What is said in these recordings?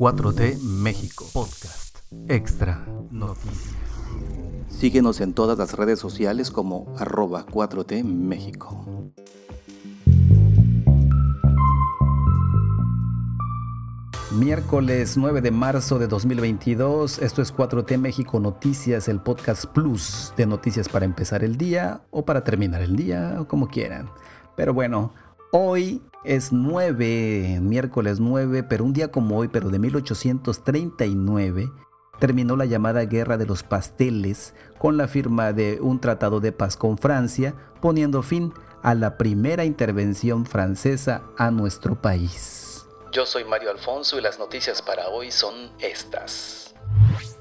4T México Podcast Extra Noticias. Síguenos en todas las redes sociales como arroba 4T México. Miércoles 9 de marzo de 2022, esto es 4T México Noticias, el podcast plus de noticias para empezar el día o para terminar el día, o como quieran. Pero bueno, hoy es 9, miércoles 9, pero un día como hoy, pero de 1839, terminó la llamada Guerra de los Pasteles con la firma de un tratado de paz con Francia, poniendo fin a la primera intervención francesa a nuestro país. Yo soy Mario Alfonso y las noticias para hoy son estas.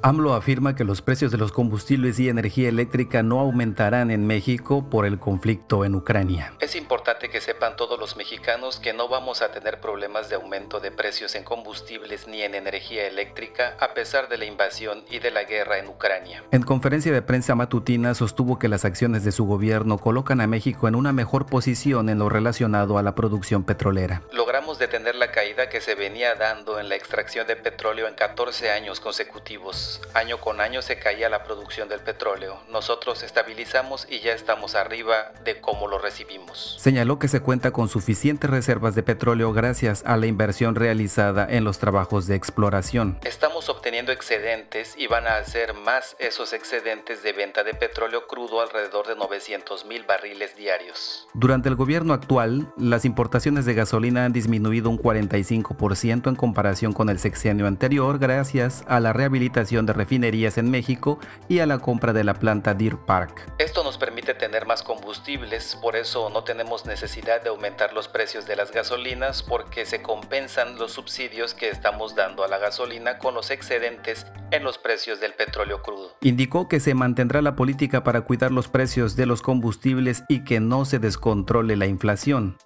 AMLO afirma que los precios de los combustibles y energía eléctrica no aumentarán en México por el conflicto en Ucrania. Es importante que sepan todos los mexicanos que no vamos a tener problemas de aumento de precios en combustibles ni en energía eléctrica a pesar de la invasión y de la guerra en Ucrania. En conferencia de prensa matutina sostuvo que las acciones de su gobierno colocan a México en una mejor posición en lo relacionado a la producción petrolera. Logramos detener la caída que se venía dando en la extracción de petróleo en 14 años consecutivos Año con año se caía la producción del petróleo. Nosotros estabilizamos y ya estamos arriba de cómo lo recibimos. Señaló que se cuenta con suficientes reservas de petróleo gracias a la inversión realizada en los trabajos de exploración. Estamos obteniendo excedentes y van a ser más esos excedentes de venta de petróleo crudo alrededor de 900 mil barriles diarios. Durante el gobierno actual, las importaciones de gasolina han disminuido un 45% en comparación con el sexenio anterior gracias a la rehabilitación de refinerías en México y a la compra de la planta Deer Park. Esto nos permite tener más combustibles, por eso no tenemos necesidad de aumentar los precios de las gasolinas porque se compensan los subsidios que estamos dando a la gasolina con los excedentes en los precios del petróleo crudo. Indicó que se mantendrá la política para cuidar los precios de los combustibles y que no se descontrole la inflación.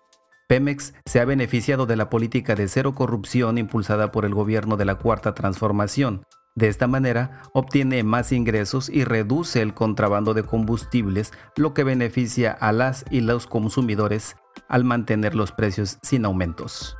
Pemex se ha beneficiado de la política de cero corrupción impulsada por el gobierno de la Cuarta Transformación, de esta manera obtiene más ingresos y reduce el contrabando de combustibles, lo que beneficia a las y los consumidores al mantener los precios sin aumentos.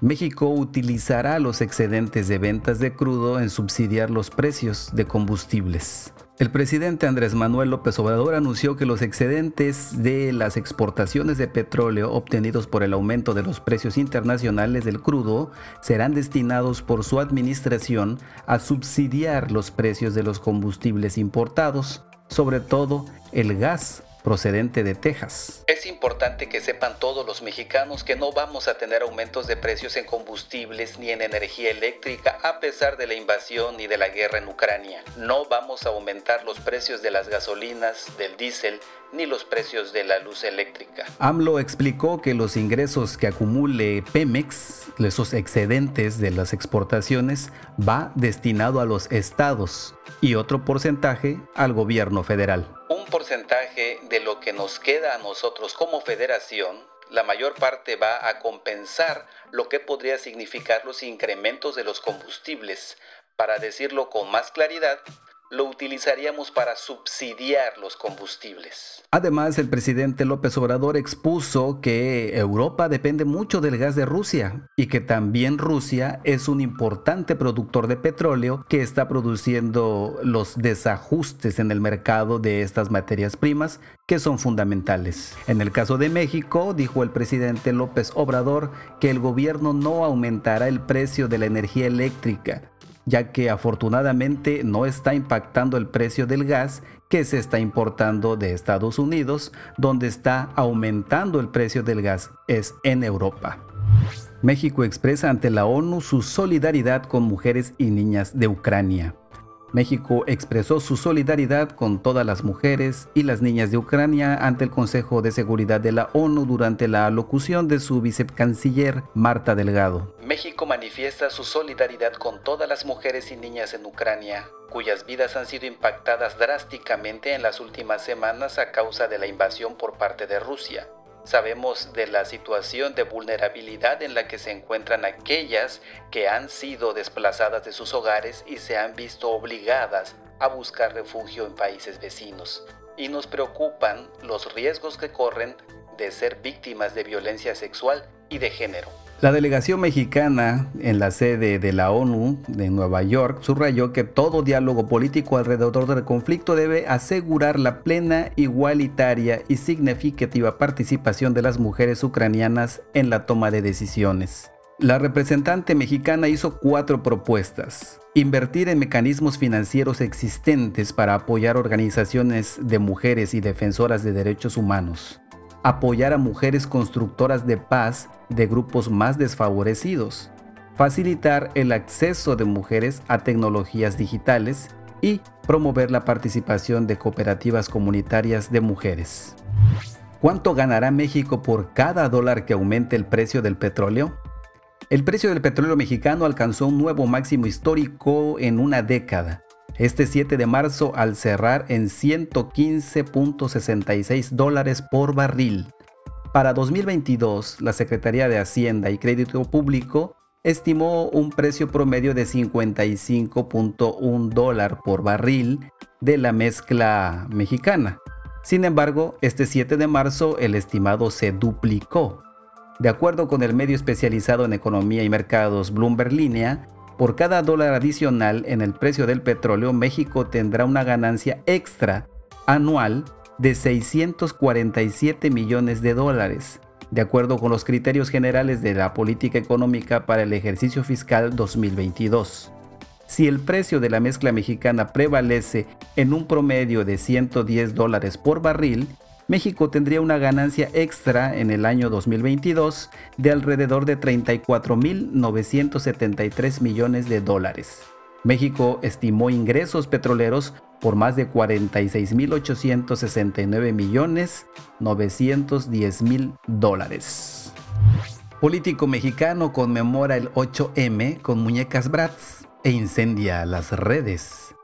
México utilizará los excedentes de ventas de crudo en subsidiar los precios de combustibles. El presidente Andrés Manuel López Obrador anunció que los excedentes de las exportaciones de petróleo obtenidos por el aumento de los precios internacionales del crudo serán destinados por su administración a subsidiar los precios de los combustibles importados, sobre todo el gas procedente de Texas. Es importante que sepan todos los mexicanos que no vamos a tener aumentos de precios en combustibles ni en energía eléctrica a pesar de la invasión y de la guerra en Ucrania. No vamos a aumentar los precios de las gasolinas, del diésel ni los precios de la luz eléctrica. AMLO explicó que los ingresos que acumule Pemex, esos excedentes de las exportaciones, va destinado a los estados y otro porcentaje al gobierno federal porcentaje de lo que nos queda a nosotros como federación, la mayor parte va a compensar lo que podría significar los incrementos de los combustibles. Para decirlo con más claridad, lo utilizaríamos para subsidiar los combustibles. Además, el presidente López Obrador expuso que Europa depende mucho del gas de Rusia y que también Rusia es un importante productor de petróleo que está produciendo los desajustes en el mercado de estas materias primas que son fundamentales. En el caso de México, dijo el presidente López Obrador que el gobierno no aumentará el precio de la energía eléctrica ya que afortunadamente no está impactando el precio del gas que se está importando de Estados Unidos, donde está aumentando el precio del gas es en Europa. México expresa ante la ONU su solidaridad con mujeres y niñas de Ucrania. México expresó su solidaridad con todas las mujeres y las niñas de Ucrania ante el Consejo de Seguridad de la ONU durante la alocución de su vicecanciller Marta Delgado. México manifiesta su solidaridad con todas las mujeres y niñas en Ucrania, cuyas vidas han sido impactadas drásticamente en las últimas semanas a causa de la invasión por parte de Rusia. Sabemos de la situación de vulnerabilidad en la que se encuentran aquellas que han sido desplazadas de sus hogares y se han visto obligadas a buscar refugio en países vecinos. Y nos preocupan los riesgos que corren de ser víctimas de violencia sexual y de género. La delegación mexicana en la sede de la ONU de Nueva York subrayó que todo diálogo político alrededor del conflicto debe asegurar la plena, igualitaria y significativa participación de las mujeres ucranianas en la toma de decisiones. La representante mexicana hizo cuatro propuestas. Invertir en mecanismos financieros existentes para apoyar organizaciones de mujeres y defensoras de derechos humanos apoyar a mujeres constructoras de paz de grupos más desfavorecidos, facilitar el acceso de mujeres a tecnologías digitales y promover la participación de cooperativas comunitarias de mujeres. ¿Cuánto ganará México por cada dólar que aumente el precio del petróleo? El precio del petróleo mexicano alcanzó un nuevo máximo histórico en una década este 7 de marzo al cerrar en 115.66 dólares por barril. Para 2022, la Secretaría de Hacienda y Crédito Público estimó un precio promedio de 55.1 dólar por barril de la mezcla mexicana. Sin embargo, este 7 de marzo el estimado se duplicó. De acuerdo con el medio especializado en economía y mercados Bloomberg Línea, por cada dólar adicional en el precio del petróleo, México tendrá una ganancia extra anual de 647 millones de dólares, de acuerdo con los criterios generales de la política económica para el ejercicio fiscal 2022. Si el precio de la mezcla mexicana prevalece en un promedio de 110 dólares por barril, México tendría una ganancia extra en el año 2022 de alrededor de 34.973 millones de dólares. México estimó ingresos petroleros por más de 46.869 millones 910 mil dólares. Político mexicano conmemora el 8M con muñecas Bratz e incendia las redes.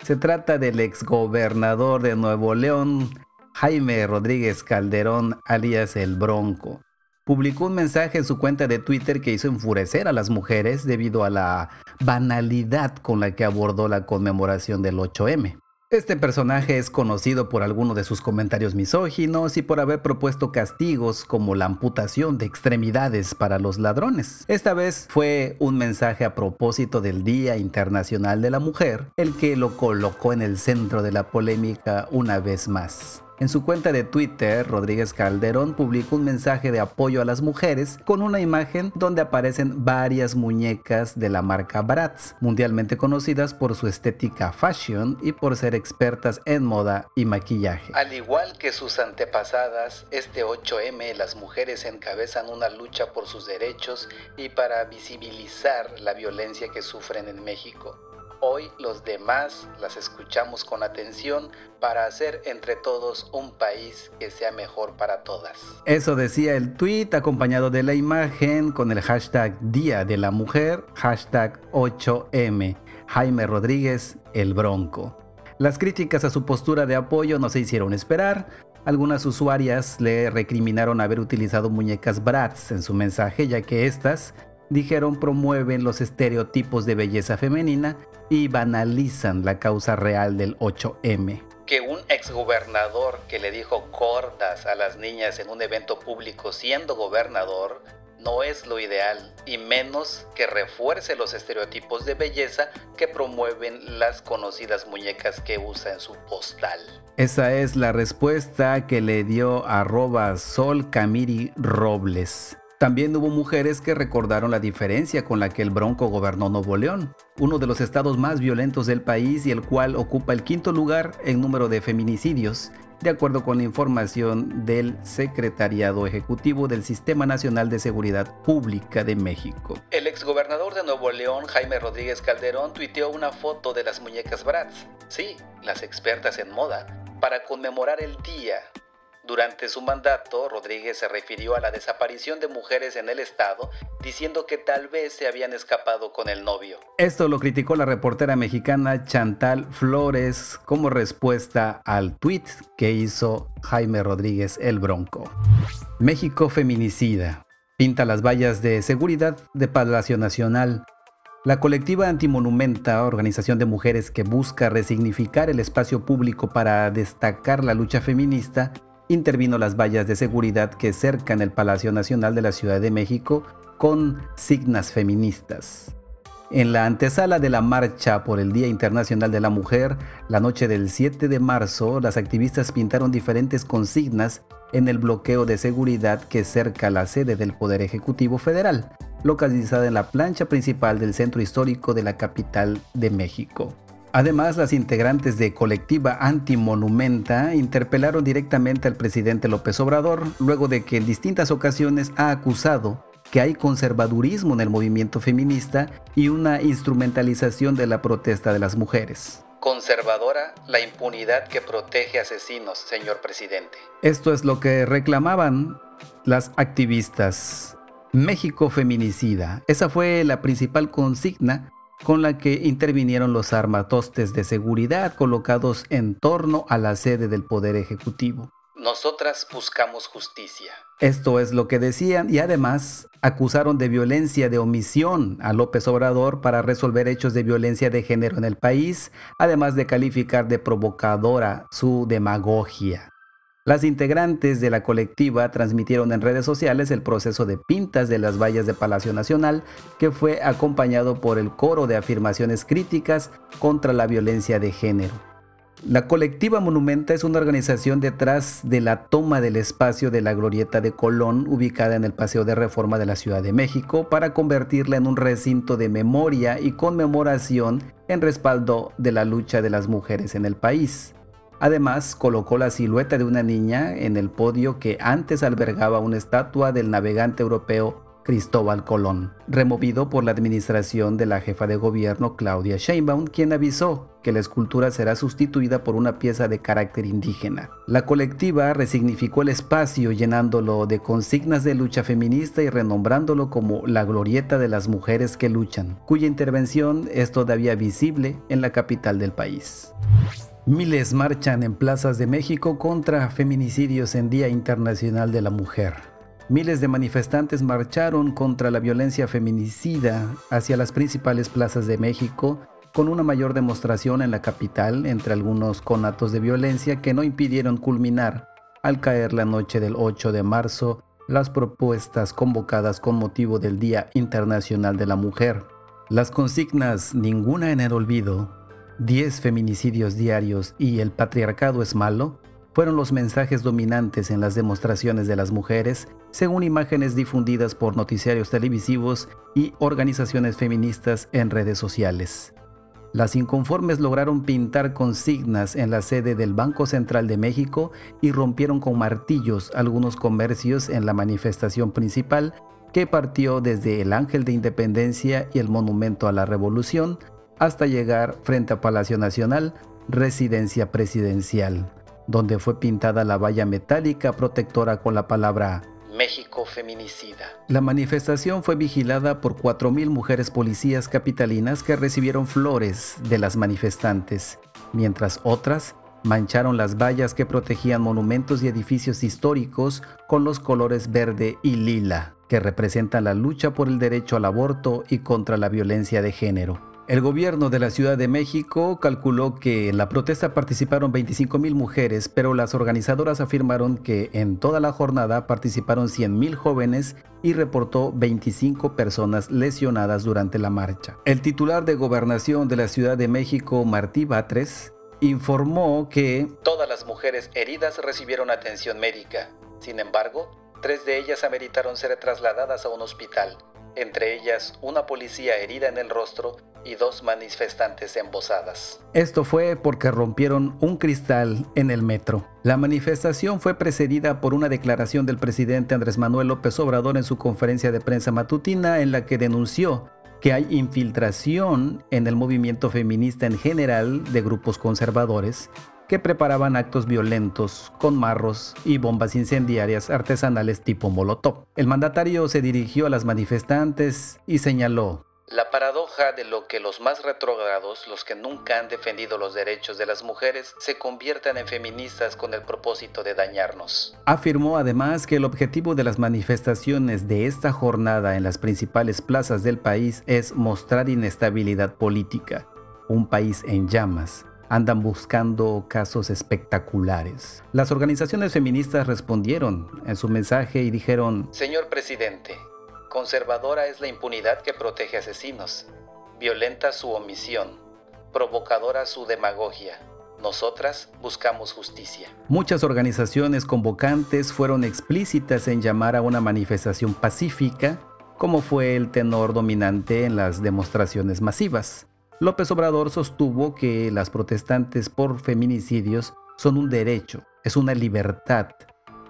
Se trata del exgobernador de Nuevo León, Jaime Rodríguez Calderón, alias El Bronco, publicó un mensaje en su cuenta de Twitter que hizo enfurecer a las mujeres debido a la banalidad con la que abordó la conmemoración del 8M. Este personaje es conocido por algunos de sus comentarios misóginos y por haber propuesto castigos como la amputación de extremidades para los ladrones. Esta vez fue un mensaje a propósito del Día Internacional de la Mujer, el que lo colocó en el centro de la polémica una vez más. En su cuenta de Twitter, Rodríguez Calderón publicó un mensaje de apoyo a las mujeres con una imagen donde aparecen varias muñecas de la marca Bratz, mundialmente conocidas por su estética fashion y por ser expertas en moda y maquillaje. Al igual que sus antepasadas, este 8M las mujeres encabezan una lucha por sus derechos y para visibilizar la violencia que sufren en México. Hoy los demás las escuchamos con atención para hacer entre todos un país que sea mejor para todas. Eso decía el tweet acompañado de la imagen con el hashtag Día de la Mujer, hashtag 8M, Jaime Rodríguez, el Bronco. Las críticas a su postura de apoyo no se hicieron esperar. Algunas usuarias le recriminaron haber utilizado muñecas Bratz en su mensaje, ya que estas dijeron promueven los estereotipos de belleza femenina y banalizan la causa real del 8M. Que un exgobernador que le dijo cordas a las niñas en un evento público siendo gobernador no es lo ideal, y menos que refuerce los estereotipos de belleza que promueven las conocidas muñecas que usa en su postal. Esa es la respuesta que le dio arroba Sol Camiri Robles. También hubo mujeres que recordaron la diferencia con la que el Bronco gobernó Nuevo León, uno de los estados más violentos del país y el cual ocupa el quinto lugar en número de feminicidios, de acuerdo con la información del Secretariado Ejecutivo del Sistema Nacional de Seguridad Pública de México. El exgobernador de Nuevo León, Jaime Rodríguez Calderón, tuiteó una foto de las muñecas Bratz, sí, las expertas en moda, para conmemorar el día durante su mandato, Rodríguez se refirió a la desaparición de mujeres en el estado, diciendo que tal vez se habían escapado con el novio. Esto lo criticó la reportera mexicana Chantal Flores como respuesta al tuit que hizo Jaime Rodríguez el Bronco. México feminicida. Pinta las vallas de seguridad de Palacio Nacional. La colectiva Antimonumenta, organización de mujeres que busca resignificar el espacio público para destacar la lucha feminista, intervino las vallas de seguridad que cercan el Palacio Nacional de la Ciudad de México con signas feministas. En la antesala de la marcha por el Día Internacional de la Mujer, la noche del 7 de marzo, las activistas pintaron diferentes consignas en el bloqueo de seguridad que cerca la sede del Poder Ejecutivo Federal, localizada en la plancha principal del centro histórico de la capital de México. Además, las integrantes de Colectiva Antimonumenta interpelaron directamente al presidente López Obrador luego de que en distintas ocasiones ha acusado que hay conservadurismo en el movimiento feminista y una instrumentalización de la protesta de las mujeres. Conservadora la impunidad que protege asesinos, señor presidente. Esto es lo que reclamaban las activistas. México feminicida. Esa fue la principal consigna con la que intervinieron los armatostes de seguridad colocados en torno a la sede del Poder Ejecutivo. Nosotras buscamos justicia. Esto es lo que decían y además acusaron de violencia de omisión a López Obrador para resolver hechos de violencia de género en el país, además de calificar de provocadora su demagogia. Las integrantes de la colectiva transmitieron en redes sociales el proceso de pintas de las vallas de Palacio Nacional, que fue acompañado por el coro de afirmaciones críticas contra la violencia de género. La colectiva Monumenta es una organización detrás de la toma del espacio de la glorieta de Colón ubicada en el Paseo de Reforma de la Ciudad de México para convertirla en un recinto de memoria y conmemoración en respaldo de la lucha de las mujeres en el país. Además, colocó la silueta de una niña en el podio que antes albergaba una estatua del navegante europeo Cristóbal Colón, removido por la administración de la jefa de gobierno Claudia Sheinbaum, quien avisó que la escultura será sustituida por una pieza de carácter indígena. La colectiva resignificó el espacio llenándolo de consignas de lucha feminista y renombrándolo como la glorieta de las mujeres que luchan, cuya intervención es todavía visible en la capital del país. Miles marchan en plazas de México contra feminicidios en Día Internacional de la Mujer. Miles de manifestantes marcharon contra la violencia feminicida hacia las principales plazas de México con una mayor demostración en la capital entre algunos conatos de violencia que no impidieron culminar al caer la noche del 8 de marzo las propuestas convocadas con motivo del Día Internacional de la Mujer. Las consignas Ninguna en el olvido, 10 feminicidios diarios y El patriarcado es malo fueron los mensajes dominantes en las demostraciones de las mujeres, según imágenes difundidas por noticiarios televisivos y organizaciones feministas en redes sociales. Las inconformes lograron pintar consignas en la sede del Banco Central de México y rompieron con martillos algunos comercios en la manifestación principal que partió desde el Ángel de Independencia y el Monumento a la Revolución hasta llegar frente a Palacio Nacional, residencia presidencial donde fue pintada la valla metálica protectora con la palabra México feminicida. La manifestación fue vigilada por 4.000 mujeres policías capitalinas que recibieron flores de las manifestantes, mientras otras mancharon las vallas que protegían monumentos y edificios históricos con los colores verde y lila, que representan la lucha por el derecho al aborto y contra la violencia de género. El gobierno de la Ciudad de México calculó que en la protesta participaron 25 mil mujeres, pero las organizadoras afirmaron que en toda la jornada participaron 100 mil jóvenes y reportó 25 personas lesionadas durante la marcha. El titular de gobernación de la Ciudad de México, Martí Batres, informó que todas las mujeres heridas recibieron atención médica. Sin embargo, tres de ellas ameritaron ser trasladadas a un hospital entre ellas una policía herida en el rostro y dos manifestantes embosadas. Esto fue porque rompieron un cristal en el metro. La manifestación fue precedida por una declaración del presidente Andrés Manuel López Obrador en su conferencia de prensa matutina en la que denunció que hay infiltración en el movimiento feminista en general de grupos conservadores que preparaban actos violentos con marros y bombas incendiarias artesanales tipo Molotov. El mandatario se dirigió a las manifestantes y señaló, la paradoja de lo que los más retrógrados, los que nunca han defendido los derechos de las mujeres, se conviertan en feministas con el propósito de dañarnos. Afirmó además que el objetivo de las manifestaciones de esta jornada en las principales plazas del país es mostrar inestabilidad política, un país en llamas, andan buscando casos espectaculares. Las organizaciones feministas respondieron en su mensaje y dijeron, Señor presidente, Conservadora es la impunidad que protege asesinos. Violenta su omisión. Provocadora su demagogia. Nosotras buscamos justicia. Muchas organizaciones convocantes fueron explícitas en llamar a una manifestación pacífica, como fue el tenor dominante en las demostraciones masivas. López Obrador sostuvo que las protestantes por feminicidios son un derecho, es una libertad,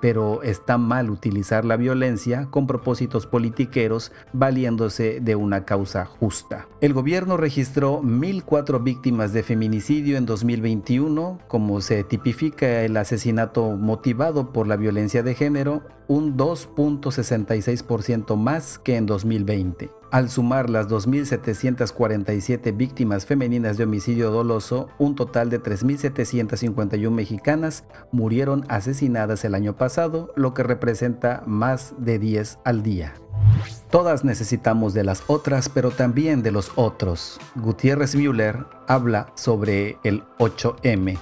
pero está mal utilizar la violencia con propósitos politiqueros valiéndose de una causa justa. El gobierno registró 1.004 víctimas de feminicidio en 2021, como se tipifica el asesinato motivado por la violencia de género, un 2.66% más que en 2020. Al sumar las 2.747 víctimas femeninas de homicidio doloso, un total de 3.751 mexicanas murieron asesinadas el año pasado, lo que representa más de 10 al día. Todas necesitamos de las otras, pero también de los otros. Gutiérrez Müller habla sobre el 8M.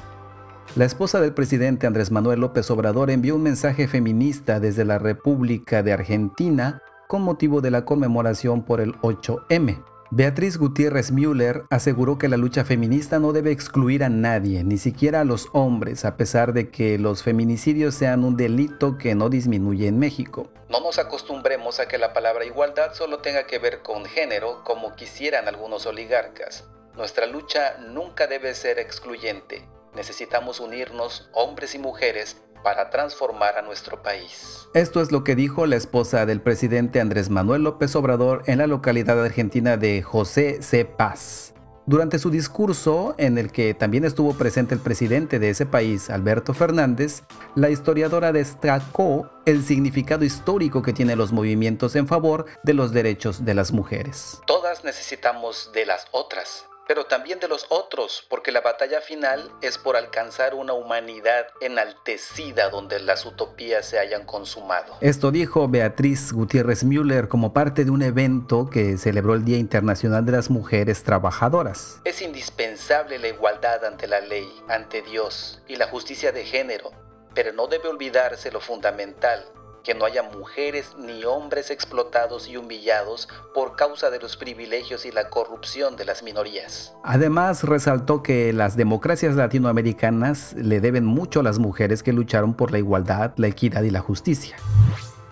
La esposa del presidente Andrés Manuel López Obrador envió un mensaje feminista desde la República de Argentina con motivo de la conmemoración por el 8M. Beatriz Gutiérrez Müller aseguró que la lucha feminista no debe excluir a nadie, ni siquiera a los hombres, a pesar de que los feminicidios sean un delito que no disminuye en México. No nos acostumbremos a que la palabra igualdad solo tenga que ver con género, como quisieran algunos oligarcas. Nuestra lucha nunca debe ser excluyente. Necesitamos unirnos, hombres y mujeres, para transformar a nuestro país. Esto es lo que dijo la esposa del presidente Andrés Manuel López Obrador en la localidad argentina de José C. Paz. Durante su discurso, en el que también estuvo presente el presidente de ese país, Alberto Fernández, la historiadora destacó el significado histórico que tienen los movimientos en favor de los derechos de las mujeres. Todas necesitamos de las otras pero también de los otros, porque la batalla final es por alcanzar una humanidad enaltecida donde las utopías se hayan consumado. Esto dijo Beatriz Gutiérrez Müller como parte de un evento que celebró el Día Internacional de las Mujeres Trabajadoras. Es indispensable la igualdad ante la ley, ante Dios y la justicia de género, pero no debe olvidarse lo fundamental, que no haya mujeres ni hombres explotados y humillados por causa de los privilegios y la corrupción de las minorías. Además, resaltó que las democracias latinoamericanas le deben mucho a las mujeres que lucharon por la igualdad, la equidad y la justicia.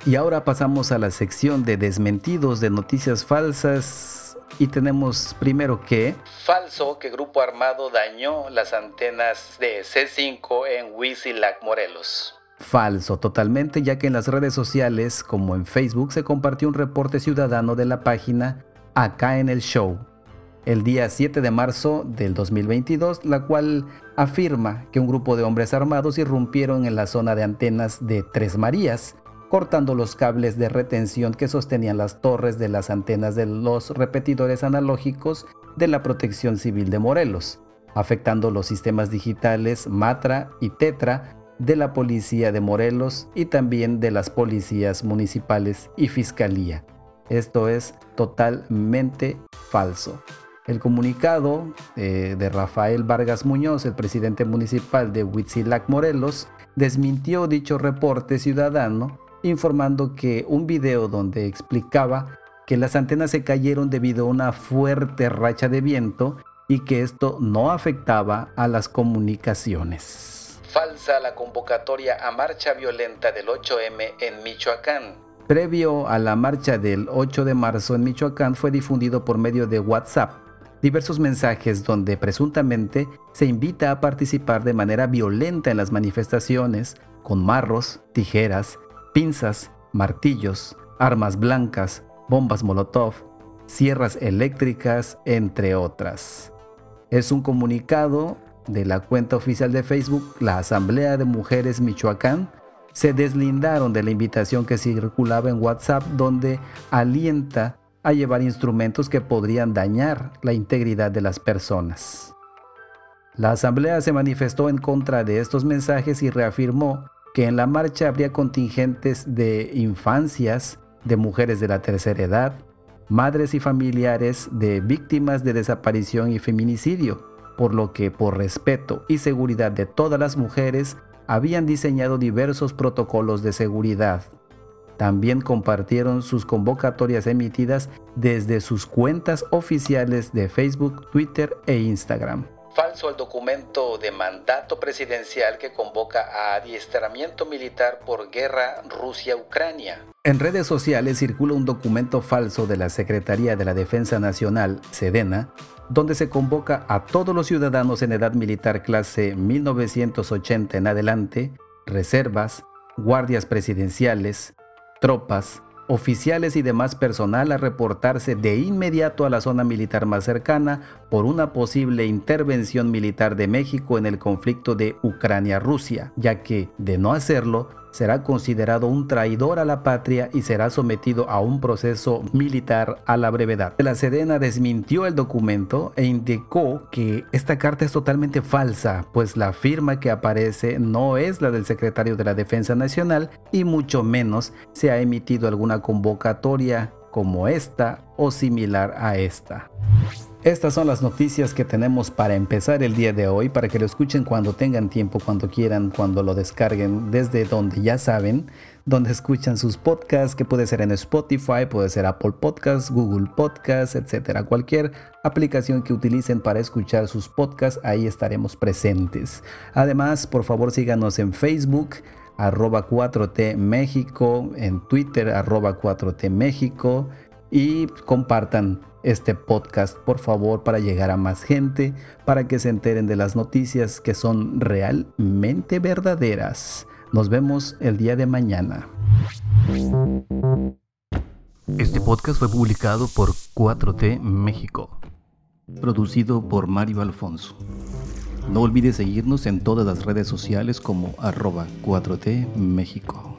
Y ahora pasamos a la sección de desmentidos de noticias falsas y tenemos primero que... Falso que Grupo Armado dañó las antenas de C5 en Huizilac, Morelos. Falso totalmente, ya que en las redes sociales, como en Facebook, se compartió un reporte ciudadano de la página Acá en el Show, el día 7 de marzo del 2022, la cual afirma que un grupo de hombres armados irrumpieron en la zona de antenas de Tres Marías, cortando los cables de retención que sostenían las torres de las antenas de los repetidores analógicos de la Protección Civil de Morelos, afectando los sistemas digitales Matra y Tetra de la Policía de Morelos y también de las policías municipales y fiscalía. Esto es totalmente falso. El comunicado eh, de Rafael Vargas Muñoz, el presidente municipal de Huitzilac, Morelos, desmintió dicho reporte ciudadano, informando que un video donde explicaba que las antenas se cayeron debido a una fuerte racha de viento y que esto no afectaba a las comunicaciones falsa la convocatoria a marcha violenta del 8M en Michoacán. Previo a la marcha del 8 de marzo en Michoacán fue difundido por medio de WhatsApp diversos mensajes donde presuntamente se invita a participar de manera violenta en las manifestaciones con marros, tijeras, pinzas, martillos, armas blancas, bombas Molotov, sierras eléctricas, entre otras. Es un comunicado de la cuenta oficial de Facebook, la Asamblea de Mujeres Michoacán, se deslindaron de la invitación que circulaba en WhatsApp donde alienta a llevar instrumentos que podrían dañar la integridad de las personas. La Asamblea se manifestó en contra de estos mensajes y reafirmó que en la marcha habría contingentes de infancias, de mujeres de la tercera edad, madres y familiares de víctimas de desaparición y feminicidio, por lo que por respeto y seguridad de todas las mujeres habían diseñado diversos protocolos de seguridad. también compartieron sus convocatorias emitidas desde sus cuentas oficiales de Facebook, Twitter e Instagram falso el documento de mandato presidencial que convoca a adiestramiento militar por guerra Rusia-Ucrania. En redes sociales circula un documento falso de la Secretaría de la Defensa Nacional, Sedena, donde se convoca a todos los ciudadanos en edad militar clase 1980 en adelante, reservas, guardias presidenciales, tropas, oficiales y demás personal a reportarse de inmediato a la zona militar más cercana por una posible intervención militar de México en el conflicto de Ucrania-Rusia, ya que, de no hacerlo, será considerado un traidor a la patria y será sometido a un proceso militar a la brevedad. La Sedena desmintió el documento e indicó que esta carta es totalmente falsa, pues la firma que aparece no es la del secretario de la Defensa Nacional y mucho menos se ha emitido alguna convocatoria como esta o similar a esta. Estas son las noticias que tenemos para empezar el día de hoy, para que lo escuchen cuando tengan tiempo, cuando quieran, cuando lo descarguen, desde donde ya saben, donde escuchan sus podcasts, que puede ser en Spotify, puede ser Apple Podcasts, Google Podcasts, etcétera. Cualquier aplicación que utilicen para escuchar sus podcasts, ahí estaremos presentes. Además, por favor síganos en Facebook, arroba 4T México, en Twitter, arroba 4T México y compartan este podcast por favor para llegar a más gente, para que se enteren de las noticias que son realmente verdaderas. Nos vemos el día de mañana. Este podcast fue publicado por 4T México, producido por Mario Alfonso. No olvides seguirnos en todas las redes sociales como arroba 4T México.